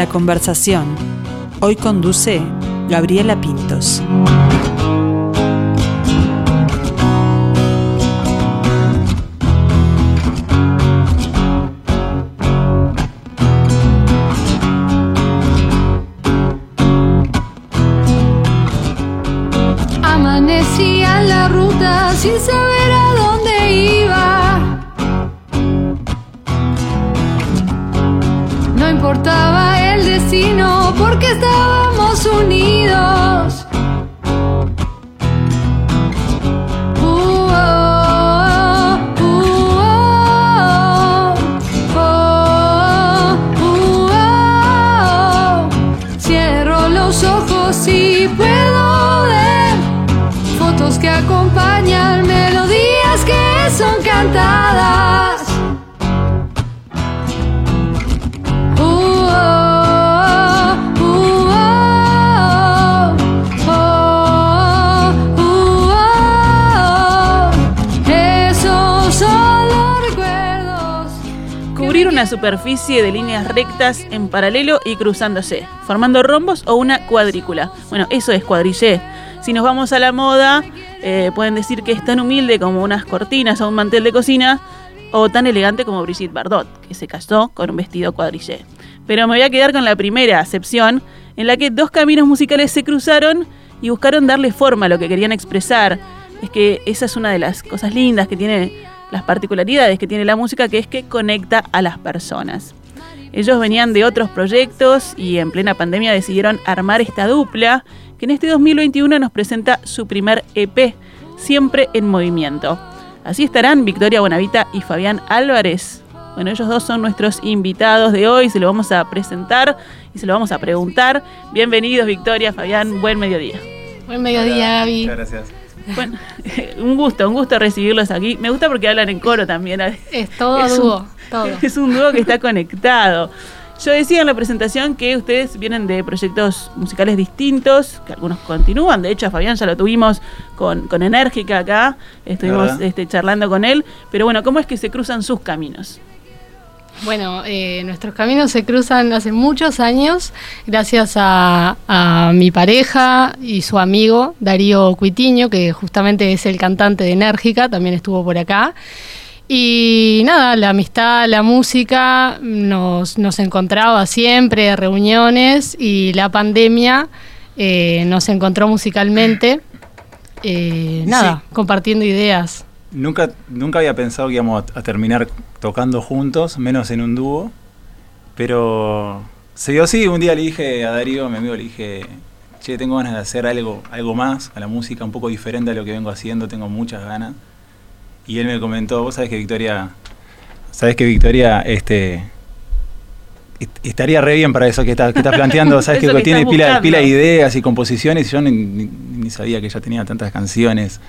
La conversación. Hoy conduce Gabriela Pintos. Amanecía la ruta sin saber una superficie de líneas rectas en paralelo y cruzándose, formando rombos o una cuadrícula. Bueno, eso es cuadrillé. Si nos vamos a la moda, eh, pueden decir que es tan humilde como unas cortinas o un mantel de cocina, o tan elegante como Brigitte Bardot, que se casó con un vestido cuadrillé. Pero me voy a quedar con la primera acepción, en la que dos caminos musicales se cruzaron y buscaron darle forma a lo que querían expresar. Es que esa es una de las cosas lindas que tiene, las particularidades que tiene la música, que es que conecta a las personas. Ellos venían de otros proyectos y en plena pandemia decidieron armar esta dupla que en este 2021 nos presenta su primer EP, Siempre en Movimiento. Así estarán Victoria Bonavita y Fabián Álvarez. Bueno, ellos dos son nuestros invitados de hoy, se lo vamos a presentar y se lo vamos a preguntar. Bienvenidos Victoria, Fabián, buen mediodía. Buen mediodía, Gaby. Muchas gracias. Bueno, un gusto, un gusto recibirlos aquí. Me gusta porque hablan en coro también. Es todo Es un- dúo, todo. Es un dúo que está conectado. Yo decía en la presentación que ustedes vienen de proyectos musicales distintos, que algunos continúan. De hecho, a Fabián ya lo tuvimos con, con Enérgica acá, estuvimos este, charlando con él. Pero bueno, ¿cómo es que se cruzan sus caminos? Bueno, eh, nuestros caminos se cruzan hace muchos años gracias a, a mi pareja y su amigo Darío Cuitiño, que justamente es el cantante de Enérgica, también estuvo por acá. Y nada, la amistad, la música nos, nos encontraba siempre, reuniones, y la pandemia eh, nos encontró musicalmente, eh, nada, compartiendo ideas. Nunca, nunca había pensado que íbamos a, a terminar tocando juntos, menos en un dúo. Pero se dio así. Un día le dije a Darío, mi amigo, le dije, che, tengo ganas de hacer algo, algo más a la música, un poco diferente a lo que vengo haciendo, tengo muchas ganas. Y él me comentó, vos sabés que Victoria, sabés que Victoria, este est- estaría re bien para eso que estás que estás planteando, sabes que, que tiene pila, pila de ideas y composiciones, y yo ni, ni- ni sabía que ella tenía tantas canciones.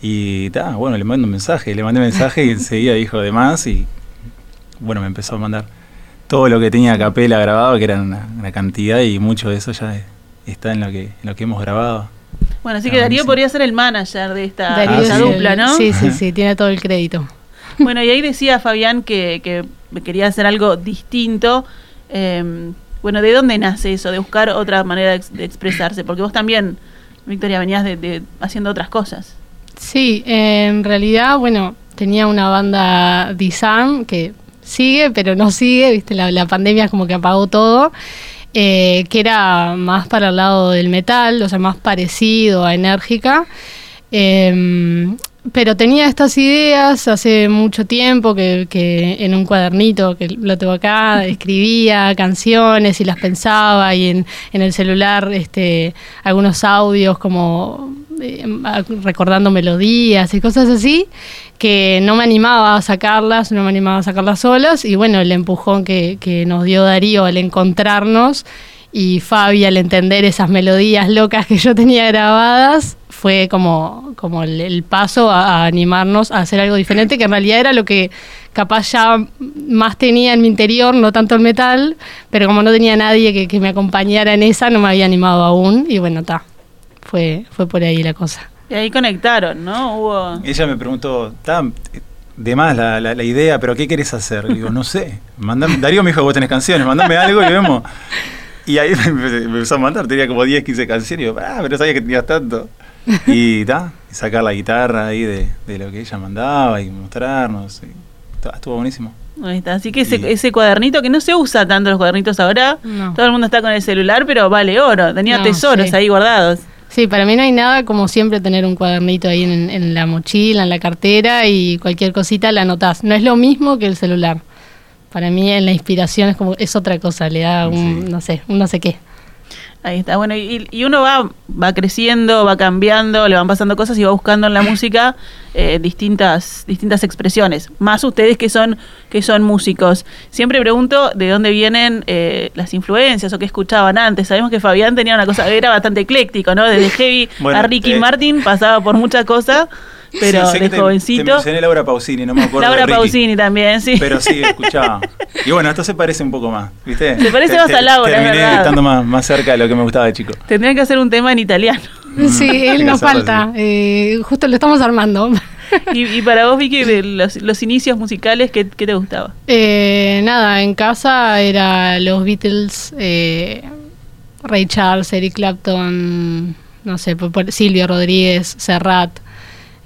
Y ta, bueno, le mando un mensaje, le mandé un mensaje y enseguida dijo de más y bueno, me empezó a mandar todo lo que tenía a capela grabado, que era una, una cantidad y mucho de eso ya está en lo que, en lo que hemos grabado. Bueno, así Ah, que Darío podría ser el manager de esta, Darío sí. dupla, ¿no? Sí, sí, sí, tiene todo el crédito. Bueno, y ahí decía Fabián que, que quería hacer algo distinto. Eh, bueno, ¿de dónde nace eso? De buscar otra manera de, ex- de expresarse. Porque vos también, Victoria, venías de, de haciendo otras cosas. Sí, en realidad, bueno, tenía una banda Disarm que sigue, pero no sigue, viste, la, la pandemia como que apagó todo, eh, que era más para el lado del metal, o sea, más parecido a Enérgica. Em, pero tenía estas ideas hace mucho tiempo que, que en un cuadernito que lo tengo acá escribía canciones y las pensaba y en, en el celular este algunos audios como eh, a- recordando melodías y cosas así que no me animaba a sacarlas, no me animaba a sacarlas solas y bueno, el empujón que, nos dio Darío al encontrarnos y Fabi al entender esas melodías locas que yo tenía grabadas fue como, como el, paso a, a animarnos a hacer algo diferente, que en realidad era lo que capaz ya más tenía en mi interior, no tanto el metal, pero como no tenía nadie que, que me acompañara en esa, no me había animado aún y bueno, está, fue, fue por ahí la cosa. Y ahí conectaron, ¿no? Hubo... Ella me preguntó, "Ta, de más la, la- la idea, pero ¿qué querés hacer? Y digo, no sé. Mandame- Darío me dijo, vos tenés canciones, mandame algo y vemos. Y ahí me, empezó a mandar, tenía como 10, 15 canciones. Y digo, ah, pero sabía que tenías tanto. Y ta, y sacar la guitarra ahí de, de lo que ella mandaba y mostrarnos. y ta, estuvo buenísimo. Ahí está. Así que ese, Y- ese cuadernito que no se usa tanto los cuadernitos ahora. No. Todo el mundo está con el celular, pero vale oro. Tenía No, tesoros sí. ahí guardados. Sí, para mí no hay nada como siempre tener un cuadernito ahí en, en la mochila, en la cartera y cualquier cosita la anotás. No es lo mismo que el celular. Para mí en la inspiración es como es otra cosa, le da un Sí. no sé, un no sé qué. Ahí está. Bueno, y, y uno va, va creciendo, va cambiando, le van pasando cosas y va buscando en la música eh, distintas, distintas expresiones. Más ustedes que son, que son músicos. Siempre pregunto de dónde vienen eh, las influencias o qué escuchaban antes. Sabemos que Fabián tenía una cosa, era bastante ecléctico, ¿no? Desde heavy Bueno, a Ricky eh, Martin pasaba por muchas cosas, pero Sí, que de te- Te jovencito. mencioné Laura Pausini, no me acuerdo. Laura de Pausini también, sí. Pero sí, escuchaba. Y bueno, esto se parece un poco más, ¿viste? Se parece Te- más a Laura, es Terminé verdad. estando más, más cerca de lo que me gustaba de chico. Tendrían que hacer un tema en italiano. Sí, hay él nos falta. eh, justo lo estamos armando. Y, y para vos, Vicky, de los, los inicios musicales, ¿qué, qué te gustaba? Eh, nada, en casa era los Beatles, eh, Ray Charles, Eric Clapton, no sé, Silvio Rodríguez, Serrat,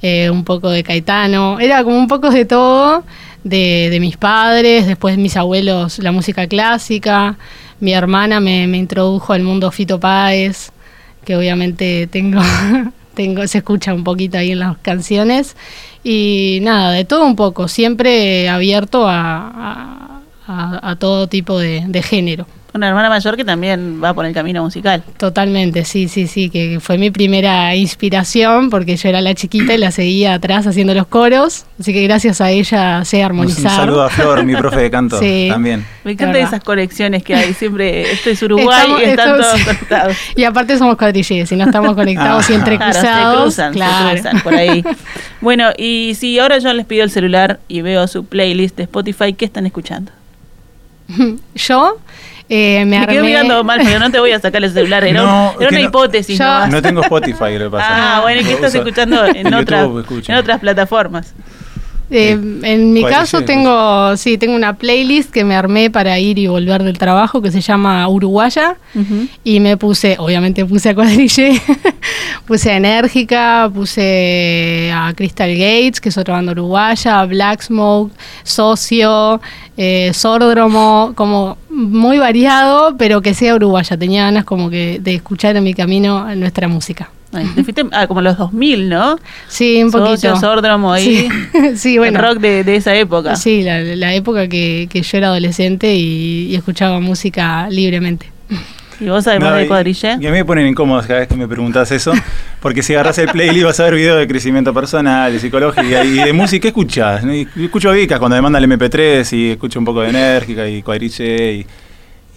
eh, un poco de Caetano. Era como un poco de todo, de, mis padres, después mis abuelos, la música clásica. Mi hermana me, me introdujo al mundo Fito Páez, que obviamente tengo, tengo, se escucha un poquito ahí en las canciones. Y nada, de todo un poco, siempre abierto a, a- a- a todo tipo de, de género. Una hermana mayor que también va por el camino musical. Totalmente, sí, sí, sí, que fue mi primera inspiración porque yo era la chiquita y la seguía atrás haciendo los coros, así que gracias a ella sé armonizar. un saludo a Flor, mi profe de canto, Sí. también. Me encantan esas conexiones que hay. Siempre, esto es Uruguay Estamos- y están estamos- todos conectados. Y aparte somos cuadrilleros, si no estamos conectados y Ah. entrecruzados. Claro, se cruzan, claro. se cruzan por ahí. Bueno, y si ahora yo les pido el celular y veo su playlist de Spotify, ¿qué están escuchando? Yo eh, me Me, armé... quedo mirando mal, pero no te voy a sacar el celular. Era, No, era que una no- hipótesis Yo- nomás. No tengo Spotify, lo que pasa. Ah, bueno, ¿y qué estás escuchando en, escucho. en otras plataformas? Eh, en mi ¿Cuál caso tengo, sí, tengo una playlist que me armé para ir y volver del trabajo que se llama Uruguaya y me puse, obviamente puse a cuadrille, puse a Enérgica, puse a Crystal Gates, que es otra banda uruguaya, a Black Smoke, Socio, eh, Sordromo, como muy variado, pero que sea uruguaya. Tenía ganas como que de escuchar en mi camino nuestra música. Ay, te fuiste a como los 2000, ¿no? Sí, un poquito. Sordromo ahí. Sí, sí, bueno. El rock de, de esa época. Sí, la, la época que, que yo era adolescente y, y escuchaba música libremente. Y vos además No, de y- cuadrille. Y a mí me ponen incómodos cada vez que me preguntas eso, porque si agarras el playlist vas a ver videos de crecimiento personal, de psicología y de música. ¿Qué escuchás? Y escucho Vicas cuando me mandan el MP3 y escucho un poco de enérgica y cuadrille y,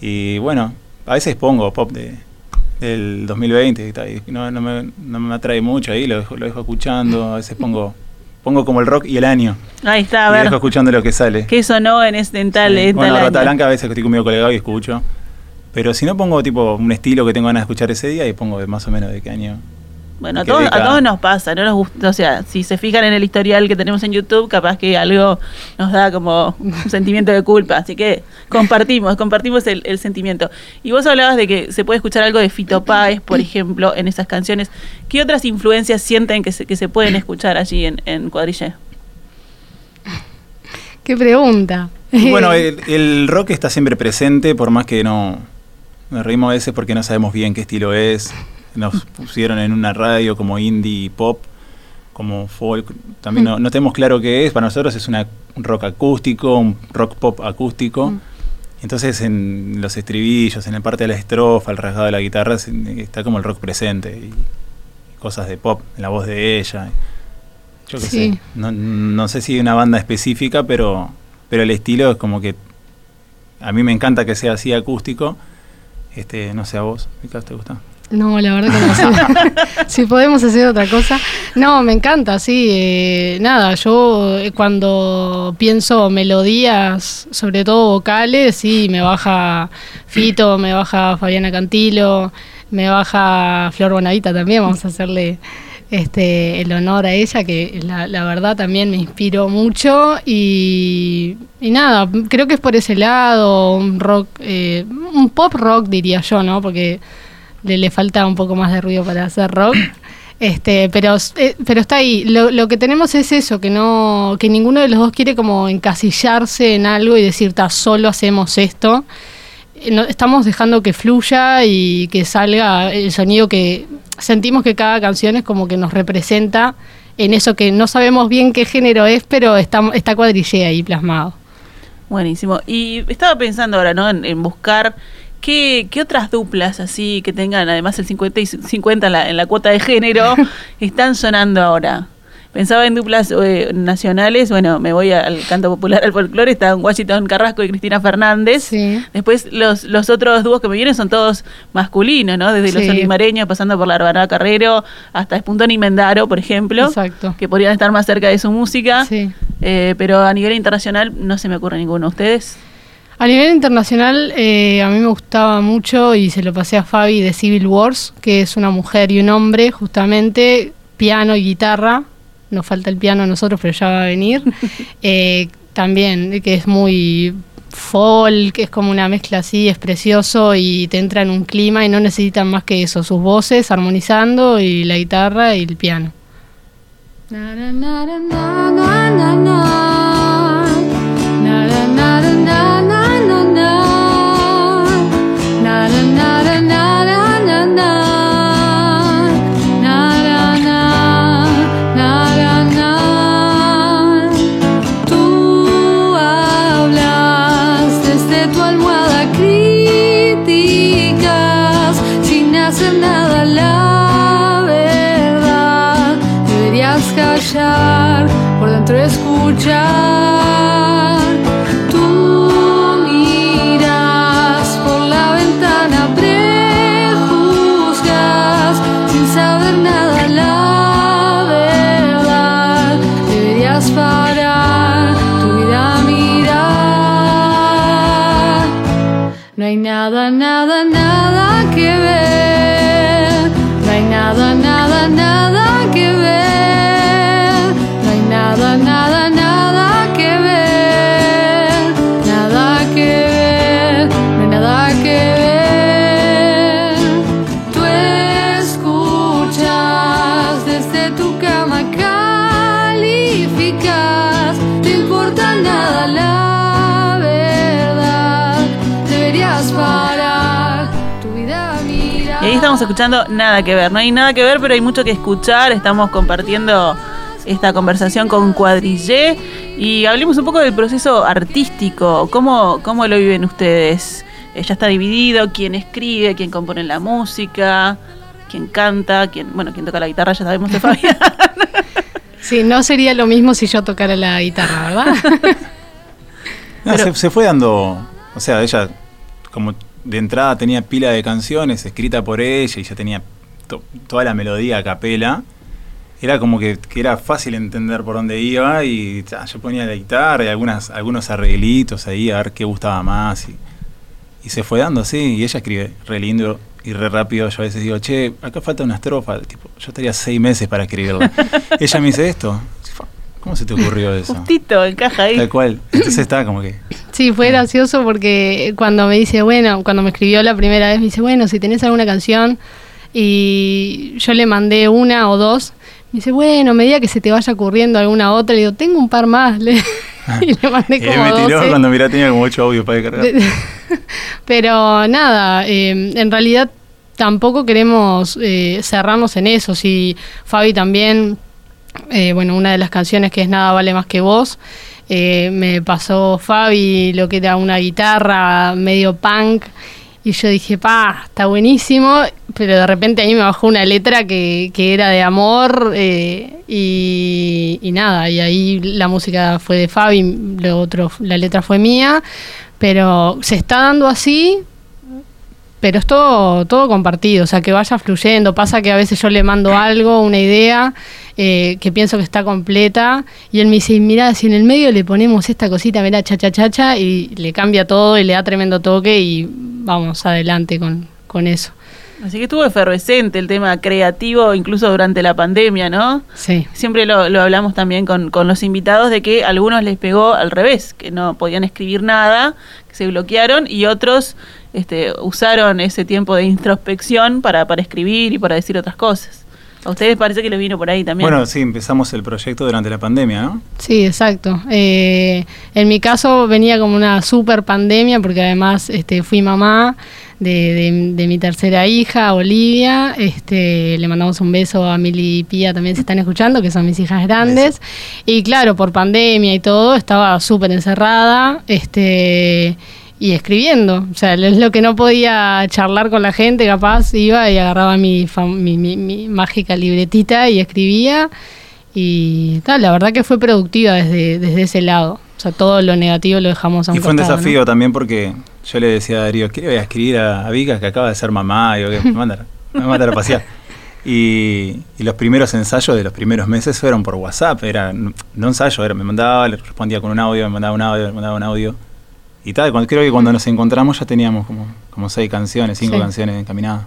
y bueno, a veces pongo pop de, del 2020 y, tal, y no, no me, no me atrae mucho ahí, lo dejo, lo dejo escuchando, a veces pongo pongo como el rock y el año. Ahí está, a y ver. dejo escuchando lo que sale. ¿Qué sonó en, este, en tal, Sí. en Bueno, tal Rata año? Blanca a veces estoy conmigo colegado y escucho. Pero si no pongo tipo un estilo que tengo ganas de escuchar ese día y pongo de más o menos de qué año. Bueno, a todos, a década. todos nos pasa, no nos gusta, o sea, si se fijan en el historial que tenemos en YouTube, capaz que algo nos da como un sentimiento de culpa, así que compartimos, compartimos el, el sentimiento. Y vos hablabas de que se puede escuchar algo de Fito Páez, por ejemplo, en esas canciones. ¿Qué otras influencias sienten que se, que se pueden escuchar allí en, en Cuadrille? ¿Qué pregunta? Y bueno, el, el rock está siempre presente, por más que no. Me reímos a veces porque no sabemos bien qué estilo es. Nos pusieron en una radio como indie y pop, como folk. También no, no tenemos claro qué es. Para nosotros es una, un rock acústico, un rock pop acústico. Mm. Entonces en los estribillos, en la parte de la estrofa, el rasgado de la guitarra, está como el rock presente. Y cosas de pop, en la voz de ella. Yo qué Sí. sé. No, no sé si hay una banda específica, pero, pero el estilo es como que. A mí me encanta que sea así acústico. Este, no sé a vos, ¿te gusta? No, la verdad que no sé. si podemos hacer otra cosa. No, me encanta, sí. eh, nada, yo eh, cuando pienso melodías, sobre todo vocales, sí, me baja Fito, me baja Fabiana Cantilo, me baja Flor Bonavita también, vamos a hacerle este, el honor a ella, que la, la verdad también me inspiró mucho. Y, y nada, creo que es por ese lado, un rock, eh, un pop rock diría yo, ¿no? Porque le, le falta un poco más de ruido para hacer rock. Este, pero, eh, pero está ahí. Lo, lo que tenemos es eso, que no, que ninguno de los dos quiere como encasillarse en algo y decir, solo hacemos esto. Eh, no- estamos dejando que fluya y que salga el sonido que sentimos que cada canción es como que nos representa en eso que no sabemos bien qué género es, pero está, está cuadrillé ahí plasmado. Buenísimo. Y estaba pensando ahora, ¿no? En, en buscar qué, qué otras duplas así que tengan, además el 50 y 50 en la, en la cuota de género, están sonando ahora. Pensaba en duplas eh, nacionales, bueno, me voy al canto popular, al folclore, están Washington Carrasco y Cristina Fernández. Sí. Después los, los otros dúos que me vienen son todos masculinos, ¿no? Desde los olimareños, pasando por la Arbanada Carrero, hasta Espuntón y Mendaro, por ejemplo. Exacto. Que podrían estar más cerca de su música. Sí. Eh, pero a nivel internacional no se me ocurre ninguno. ¿Ustedes? A nivel internacional, eh, a mí me gustaba mucho y se lo pasé a Fabi de Civil Wars, que es una mujer y un hombre, justamente, piano y guitarra. Nos falta el piano a nosotros, pero ya va a venir. Eh, también, que es muy folk, es como una mezcla así, es precioso y te entra en un clima y no necesitan más que eso, sus voces armonizando y la guitarra y el piano. Na, na, na, escuchando nada que ver. No hay nada que ver, pero hay mucho que escuchar. Estamos compartiendo esta conversación con Cuadrillé y hablemos un poco del proceso artístico. ¿Cómo, cómo lo viven ustedes? Eh, ya está dividido, quién escribe, quién compone la música, quién canta, quién, bueno, quién toca la guitarra, ya sabemos de Fabián. Sí, no sería lo mismo si yo tocara la guitarra, ¿verdad? No, Pero- se, se fue dando, o sea, ella como de entrada tenía pila de canciones escrita por ella y ya tenía to- toda la melodía a capela. Era como que, que era fácil entender por dónde iba y yo ponía la guitarra y algunas, algunos arreglitos ahí a ver qué gustaba más. Y, y se fue dando así y ella escribe re lindo y re rápido. Yo a veces digo, che, acá falta una estrofa. Tipo, yo estaría seis meses para escribirla. ella me dice esto. ¿Cómo se te ocurrió eso? Justito, encaja ahí. Tal cual. Entonces está como que... Sí, fue gracioso porque cuando me dice, bueno, cuando me escribió la primera vez, me dice, bueno, si tenés alguna canción, y yo le mandé una o dos, me dice, bueno, a medida que se te vaya ocurriendo alguna otra, le digo, tengo un par más, le- y le mandé como él me tiró 12. cuando mirá tenía como ocho audios para descargar. De- Pero nada, eh, en realidad tampoco queremos eh, cerrarnos en eso. Si Fabi también, eh, bueno, una de las canciones que es Nada vale más que vos, eh, me pasó Fabi lo que era una guitarra medio punk. Y yo dije, pa, está buenísimo, pero de repente ahí me bajó una letra que, que era de amor eh, y, y nada, y ahí la música fue de Fabi, lo otro, la letra fue mía, pero se está dando así, pero es todo, todo compartido, o sea, que vaya fluyendo. Pasa que a veces yo le mando algo, una idea, eh, que pienso que está completa, y él me dice, mira, si en el medio le ponemos esta cosita, mira, cha, cha, cha, cha, y le cambia todo y le da tremendo toque y vamos adelante con, con eso. Así que estuvo efervescente el tema creativo, incluso durante la pandemia, ¿no? Sí. Siempre lo, lo hablamos también con, con los invitados de que a algunos les pegó al revés, que no podían escribir nada, que se bloquearon, y otros este, usaron ese tiempo de introspección para, para escribir y para decir otras cosas. A ustedes parece que les vino por ahí también. Bueno, sí, empezamos el proyecto durante la pandemia, ¿no? Sí, exacto. Eh, en mi caso venía como una super pandemia porque además este, fui mamá de, de- de mi tercera hija, Olivia. Este, le mandamos un beso a Mili y Pía, también se están escuchando, que son mis hijas grandes. Y claro, por pandemia y todo, estaba súper encerrada. Este, y escribiendo. O sea, es lo que no podía charlar con la gente, capaz iba y agarraba mi, mi, mi- mi mágica libretita y escribía. Y tal, la verdad que fue productiva desde, desde ese lado. O sea, todo lo negativo lo dejamos a un Y fue un costado, ¿no? desafío también porque yo le decía a Darío, ¿qué le voy a escribir a, a Vika que acaba de ser mamá? Y yo, me manda, me va a mandar a pasear. Y, y los primeros ensayos de los primeros meses fueron por WhatsApp, era no ensayo, era, me mandaba, le respondía con un audio, me mandaba un audio, me mandaba un audio. Y tal, cuando, creo que cuando nos encontramos ya teníamos como, como seis canciones, cinco Sí. canciones encaminadas.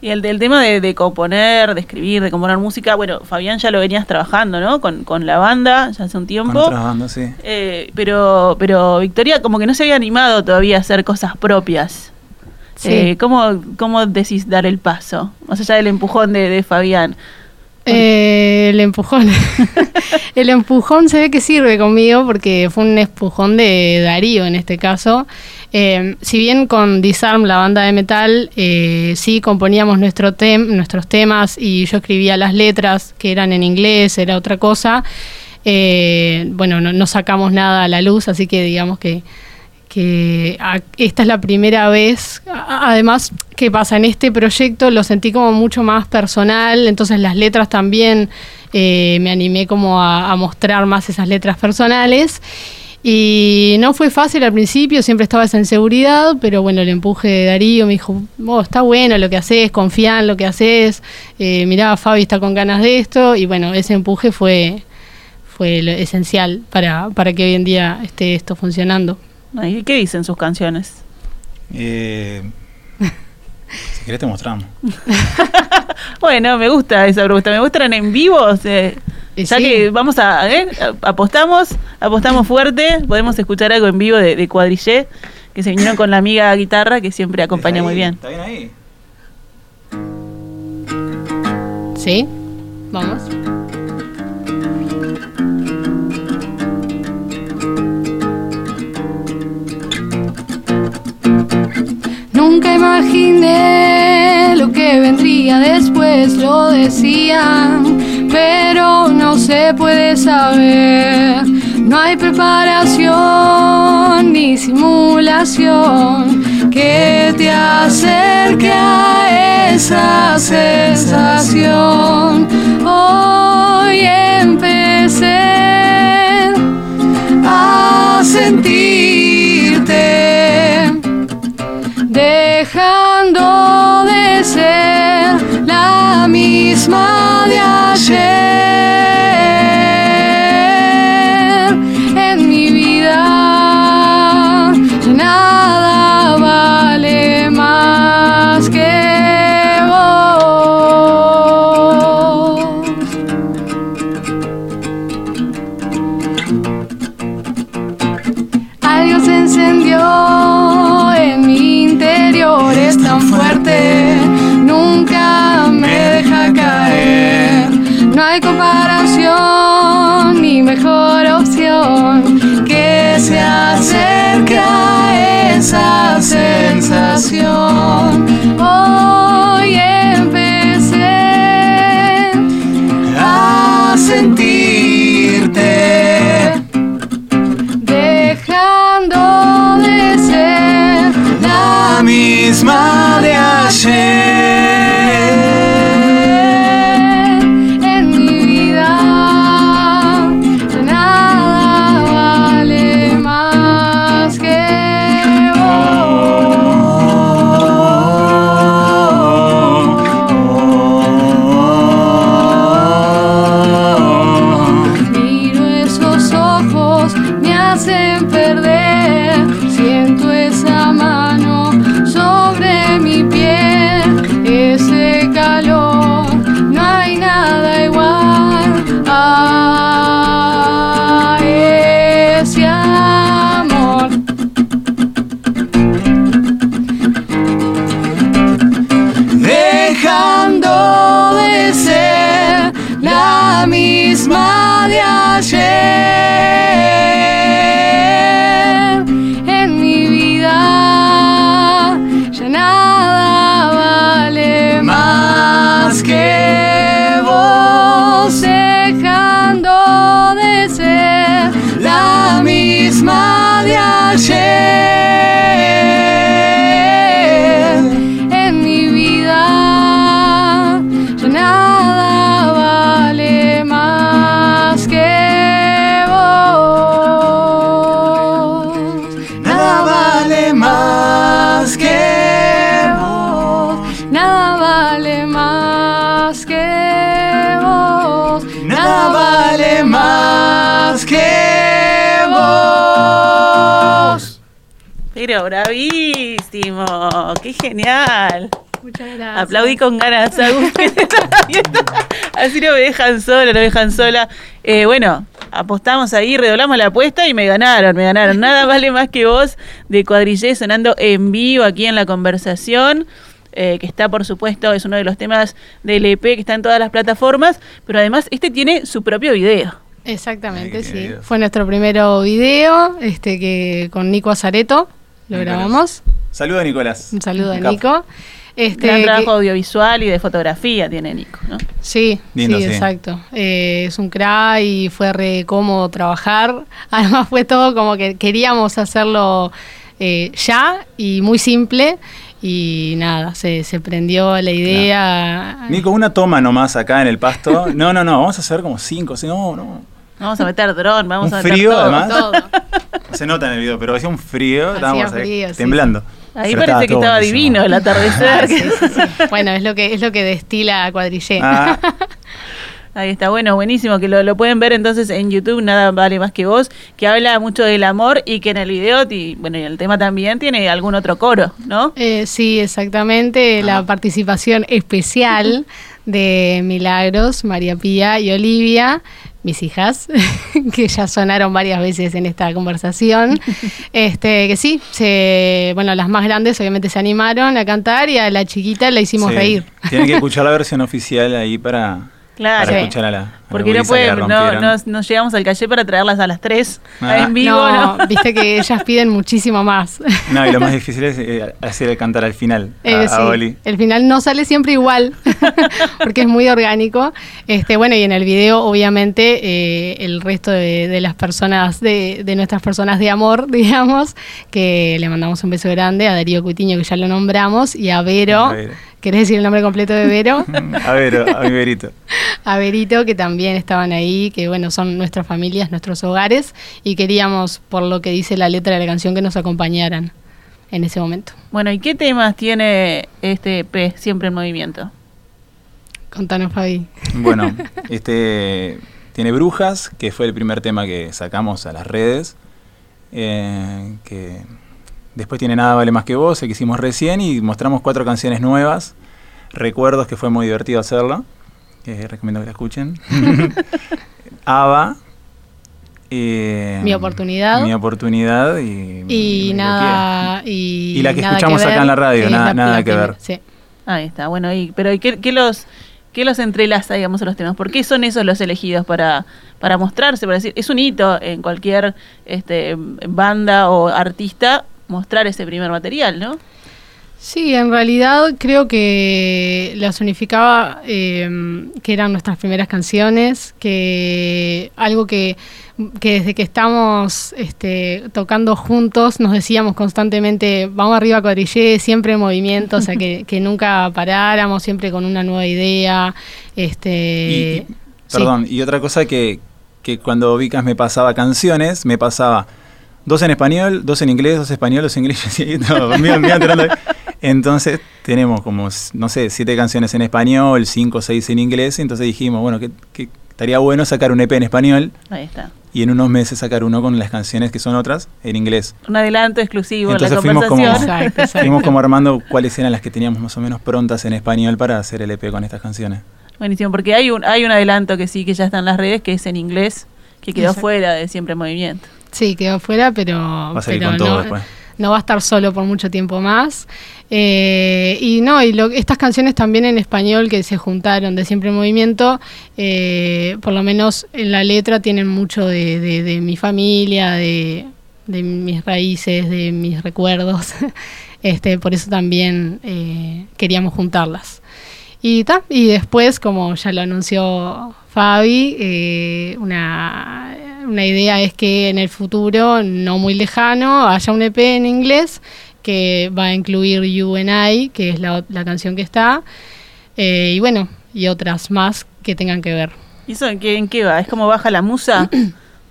Y el del tema de, de componer, de escribir, de componer música, bueno, Fabián ya lo venías trabajando, ¿no? Con, con la banda ya hace un Con tiempo. otras bandas, sí. Eh, pero, pero Victoria como que no se había animado todavía a hacer cosas propias. Sí. Eh, ¿cómo, ¿Cómo decís dar el paso? Más allá del empujón de, de Fabián. Eh, el empujón. el empujón se ve que sirve conmigo porque fue un empujón de Darío en este caso. Eh, si bien con Disarm, la banda de metal, eh, sí componíamos nuestro tem- nuestros temas y yo escribía las letras que eran en inglés, era otra cosa. eh, bueno, no, no sacamos nada a la luz, así que digamos que que esta es la primera vez, además, ¿qué pasa? En este proyecto lo sentí como mucho más personal, entonces las letras también eh, me animé como a, a mostrar más esas letras personales. Y no fue fácil al principio, siempre estaba esa inseguridad, pero bueno, el empuje de Darío me dijo, "Oh, está bueno lo que haces, confía en lo que haces, eh, mirá, Fabi está con ganas de esto, y bueno, ese empuje fue, fue lo esencial para, para que hoy en día esté esto funcionando. ¿Y qué dicen sus canciones? Eh, si querés te mostramos. Bueno, me gusta esa pregunta. ¿Me gustan en vivo? O sea, Y ya sí. que vamos a, ¿eh? apostamos, apostamos fuerte, podemos escuchar algo en vivo de, de Cuadrillé, que se vinieron con la amiga guitarra que siempre acompaña ¿Está muy bien. ¿Está bien ahí? ¿Sí? Vamos. Nunca imaginé lo que vendría después, lo decían, pero no se puede saber. No hay preparación ni simulación que te acerque a esa sensación. Hoy empecé misma Pero bravísimo, qué genial. Muchas gracias. Aplaudí con ganas, viendo. Así no me dejan sola, no me dejan sola. Eh, bueno, apostamos ahí, redoblamos la apuesta y me ganaron, me ganaron. Nada vale más que vos de cuadrillé sonando en vivo aquí en la conversación. eh, que está, por supuesto, es uno de los temas del EP que está en todas las plataformas, pero además este tiene su propio video. Exactamente, sí. Fue nuestro primero video, este que con Nico Azareto lo Nicolás. grabamos. Saludo, Nicolás. Un saludo a Un. Nico. Este, Gran que- trabajo audiovisual y de fotografía tiene Nico, ¿no? Sí, Lindo, sí, sí. exacto. Eh, es un crack y fue re cómodo trabajar. Además fue todo como que queríamos hacerlo eh, ya y muy simple. Y nada, se, se prendió la idea. Nico, una toma nomás acá en el pasto. No, no, no, vamos a hacer como cinco. sí, No, no. Vamos a meter dron, vamos Un a meter frío, todo. además. Todo. Se nota en el video, pero hacía un frío. Hacía Estábamos ahí frío, sí, temblando. Ahí Pero parece que estaba buenísimo. divino el atardecer. Ah, sí, sí, sí. Bueno, es lo que es lo que destila cuadrillé. Ah, Ahí está, bueno, buenísimo, que lo, lo pueden ver entonces en YouTube, nada vale más que vos, que habla mucho del amor y que en el video, y, bueno, y el tema también tiene algún otro coro, ¿no? Eh, sí, exactamente. Ah. La participación especial de Milagros, María Pía y Olivia, mis hijas, que ya sonaron varias veces en esta conversación. Este, que sí, se, bueno, las más grandes obviamente se animaron a cantar y a la chiquita la hicimos sí. reír. Tienen que escuchar la versión oficial ahí para, Claro. para Sí. escuchar a la. a la Porque no, gurisa que la pueden, no, no, no llegamos al calle para traerlas a las 3 Ah. en vivo, ¿no? no, viste que ellas piden muchísimo más. No, y lo más difícil es eh, hacer el cantar al final a, Eh, a sí, Oli. El final no sale siempre igual, porque es muy orgánico. Este, bueno, y en el video, obviamente, eh, el resto de, de las personas, de, de nuestras personas de amor, digamos, que le mandamos un beso grande a Darío Cuitiño, que ya lo nombramos, y a Vero. A Vero. ¿Querés decir el nombre completo de Vero? A ver, a mi verito. a Verito, que también estaban ahí, que bueno, son nuestras familias, nuestros hogares, y queríamos, por lo que dice la letra de la canción, que nos acompañaran en ese momento. Bueno, ¿y qué temas tiene este EP Siempre en Movimiento? Contanos, Fabi. Bueno, este tiene Brujas, que fue el primer tema que sacamos a las redes. eh, que después tiene Nada Vale Más que Vos, el que hicimos recién, y mostramos cuatro canciones nuevas. Recuerdos, que fue muy divertido hacerlo. que recomiendo que la escuchen. Ava. eh, Mi oportunidad. Mi oportunidad y. Y nada. Y, Y la que nada escuchamos ver, acá en la radio, nada- nada que ver. sí. Ahí está, bueno, y, pero ¿y qué, qué los, qué los entrelaza, digamos, a los temas? ¿Por qué son esos los elegidos para, para mostrarse? Para decir, es un hito en cualquier este, banda o artista mostrar ese primer material, ¿no? Sí, en realidad creo que las unificaba, eh, que eran nuestras primeras canciones, que algo que, que desde que estamos este, tocando juntos nos decíamos constantemente, vamos arriba cuadrillé, siempre en movimiento, o sea, que, que nunca paráramos, siempre con una nueva idea. Este, Y- y- sí. perdón, y otra cosa que, que cuando Vicas me pasaba canciones, me pasaba dos en español, dos en inglés, dos en español, dos en inglés. no, iba enterando. entonces tenemos como, no sé, siete canciones en español, cinco o seis en inglés. Entonces dijimos, bueno, que, que estaría bueno sacar un EP en español Ahí está. y en unos meses sacar uno con las canciones que son otras en inglés. Un adelanto exclusivo Entonces en la fuimos como, conversación. Exacto, exacto. fuimos como armando cuáles eran las que teníamos más o menos prontas en español para hacer el EP con estas canciones. Buenísimo, porque hay un, hay un adelanto que sí, que ya está en las redes, que es en inglés, que quedó Exacto. fuera de Siempre en Movimiento. Sí, quedó fuera, pero, Va a salir pero con todo no, después. no va a estar solo por mucho tiempo más. Eh, y no, y lo- estas canciones también en español que se juntaron de Siempre en Movimiento, eh, por lo menos en la letra tienen mucho de, de- de mi familia, de, de mis raíces, de mis recuerdos. este, por eso también eh, queríamos juntarlas. Y, ta, y después, como ya lo anunció Fabi, una, una idea es que en el futuro, no muy lejano, haya un EP en inglés que va a incluir You and I, que es la, la canción que está, eh, y bueno, y otras más que tengan que ver. ¿Y eso en qué, en qué va? ¿Es como baja la musa?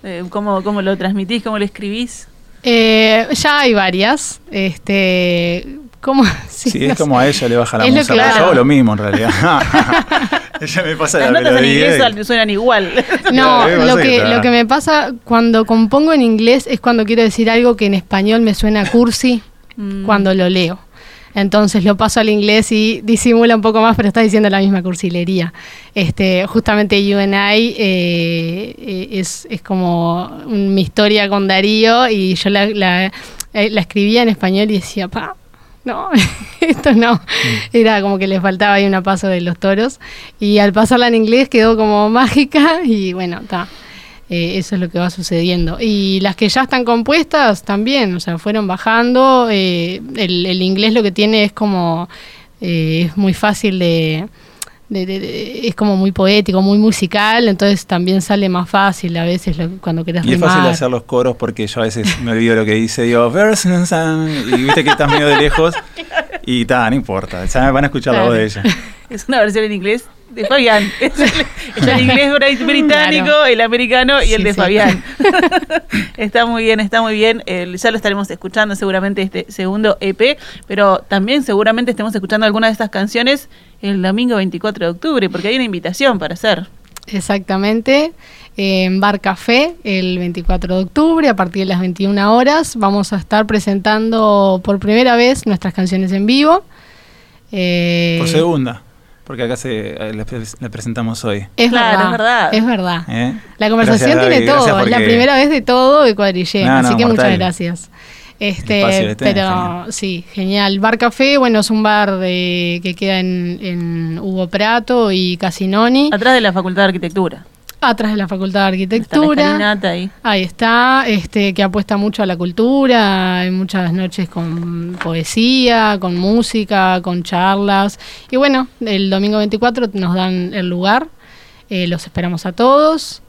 Eh, ¿cómo, ¿Cómo lo transmitís? ¿Cómo lo escribís? Eh, ya hay varias. Este, ¿cómo? Sí, no es como a ella le baja la Es lo musa. Yo hago lo mismo en realidad. Ya me pasa Las la notas en melodía inglés y- suenan igual. No, lo que lo me pasa cuando compongo en inglés es cuando quiero decir algo que en español me suena cursi Mm. cuando lo leo. Entonces lo paso al inglés y disimula un poco más, pero está diciendo la misma cursilería. Este, justamente UNI eh, eh, es, es como mi historia con Darío y yo la, la, eh, la escribía en español y decía, pa, no, esto no. Era como que le faltaba ahí una paso de los toros. Y al pasarla en inglés quedó como mágica y bueno, está. Eh, eso es lo que va sucediendo. Y las que ya están compuestas también, o sea, fueron bajando. eh, el, el inglés lo que tiene es como, eh, es muy fácil de, de- de- de- es como muy poético, muy musical, entonces también sale más fácil a veces lo- cuando querés Y es fácil rimar. hacer los coros porque yo a veces me olvido lo que dice, digo, "Versus and-" y viste que estás medio de lejos y ta, no importa, ya me van a escuchar la voz de ella. Es una versión en inglés de Fabián. Es el, es el inglés británico, Claro. el americano y el Sí, de sí. Fabián. está muy bien, está muy bien. El- ya lo estaremos escuchando seguramente este segundo EP, pero también seguramente estemos escuchando alguna de estas canciones el domingo 24 de octubre, porque hay una invitación para hacer. Exactamente. En Bar Café, el 24 de octubre, a partir de las 21 horas, vamos a estar presentando por primera vez nuestras canciones en vivo. Eh, Por segunda, porque acá se eh, le presentamos hoy. Es Claro, verdad, es verdad. Es verdad. ¿eh? La conversación Gracias, tiene todo, es la primera vez de todo de cuadrillé, No, así no, que muchas gracias. Este, este, pero genial. sí, genial. Bar Café, bueno, es un bar de, que queda en, en Hugo Prato y Casinoni, Atrás de la Facultad de Arquitectura. atrás de la Facultad de Está la Arquitectura. Ahí está, este, que apuesta mucho a la cultura, hay muchas noches con poesía, con música, con charlas. Y bueno, el domingo 24 nos dan el lugar, eh, los esperamos a todos.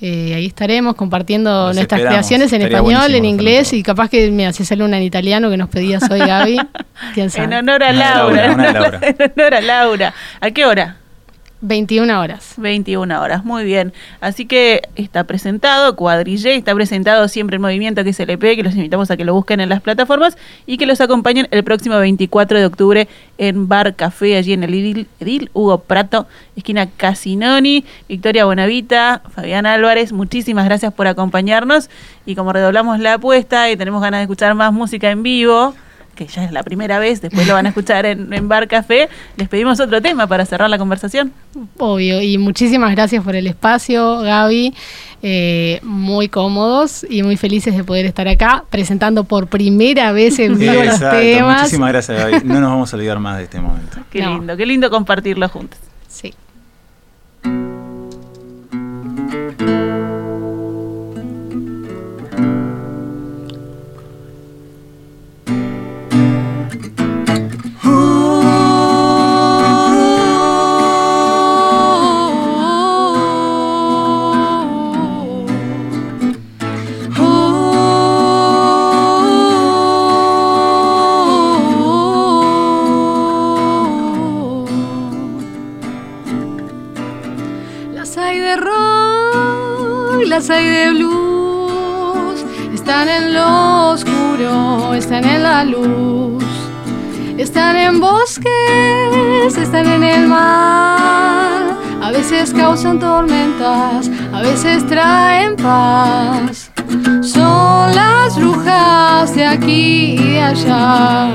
Eh, ahí estaremos compartiendo nuestras creaciones en Estaría español, en inglés y capaz que me haces sale una en italiano que nos pedías hoy, Gaby. ¿Quién sabe? En honor a Laura. en honor a Laura. ¿A qué hora? 21 horas. 21 horas, muy bien. Así que está presentado, Cuadrillé, está presentado siempre en movimiento, que es el EP, que los invitamos a que lo busquen en las plataformas y que los acompañen el próximo 24 de octubre en Bar Café, allí en el Edil, Edil Hugo Prato, esquina Casinoni, Victoria Bonavita, Fabián Álvarez, muchísimas gracias por acompañarnos y como redoblamos la apuesta y tenemos ganas de escuchar más música en vivo, que ya es la primera vez, después lo van a escuchar en, en Bar Café, les pedimos otro tema para cerrar la conversación. Obvio, y muchísimas gracias por el espacio, Gaby. Eh, muy cómodos y muy felices de poder estar acá presentando por primera vez en vivo los temas. muchísimas gracias Gaby. No nos vamos a olvidar más de este momento. Qué No. lindo, qué lindo compartirlo juntos. Sí. Están en el mar, a veces causan tormentas, a veces traen paz. Son las brujas de aquí y de allá,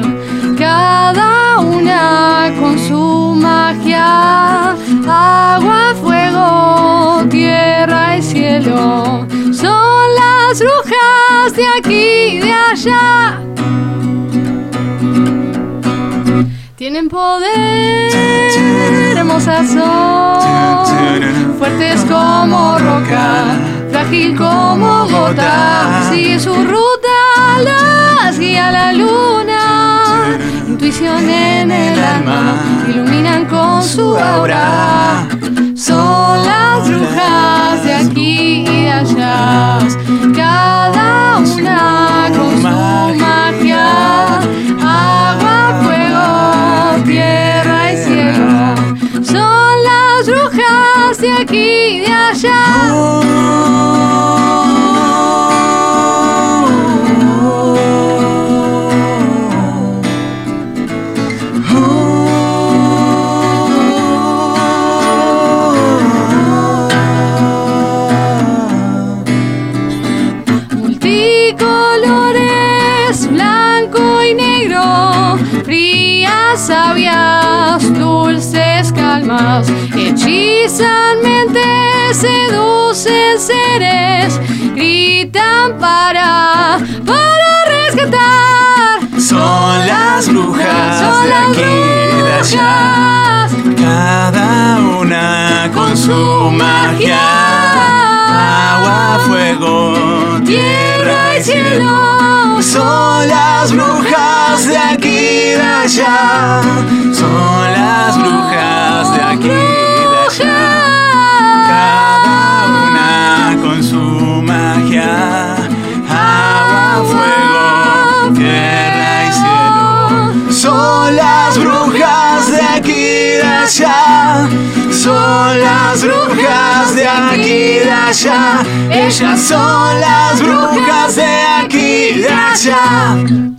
cada una con su magia. Agua, fuego, tierra y cielo, son las brujas de aquí y de allá. Tienen poder, hermosas son, fuertes como roca, frágil como gota. Sigue su ruta, las guía la luna. Intuición en el alma, iluminan con su aura. Son las brujas de aquí y de allá, cada una con su brujas de y negro, frías sabias, dulces calmas, hechizan mentes, seducen seres, gritan para, para rescatar. Son las brujas, son las cada una con su magia. Agua, fuego, tierra y cielo. Son las brujas de aquí y de allá. Son las brujas de aquí y de allá. Cada una con su magia. Agua, fuego, tierra y cielo. Son las brujas de aquí y de allá. Son las brujas de aquí de. Ellas son las brujas de aquí de.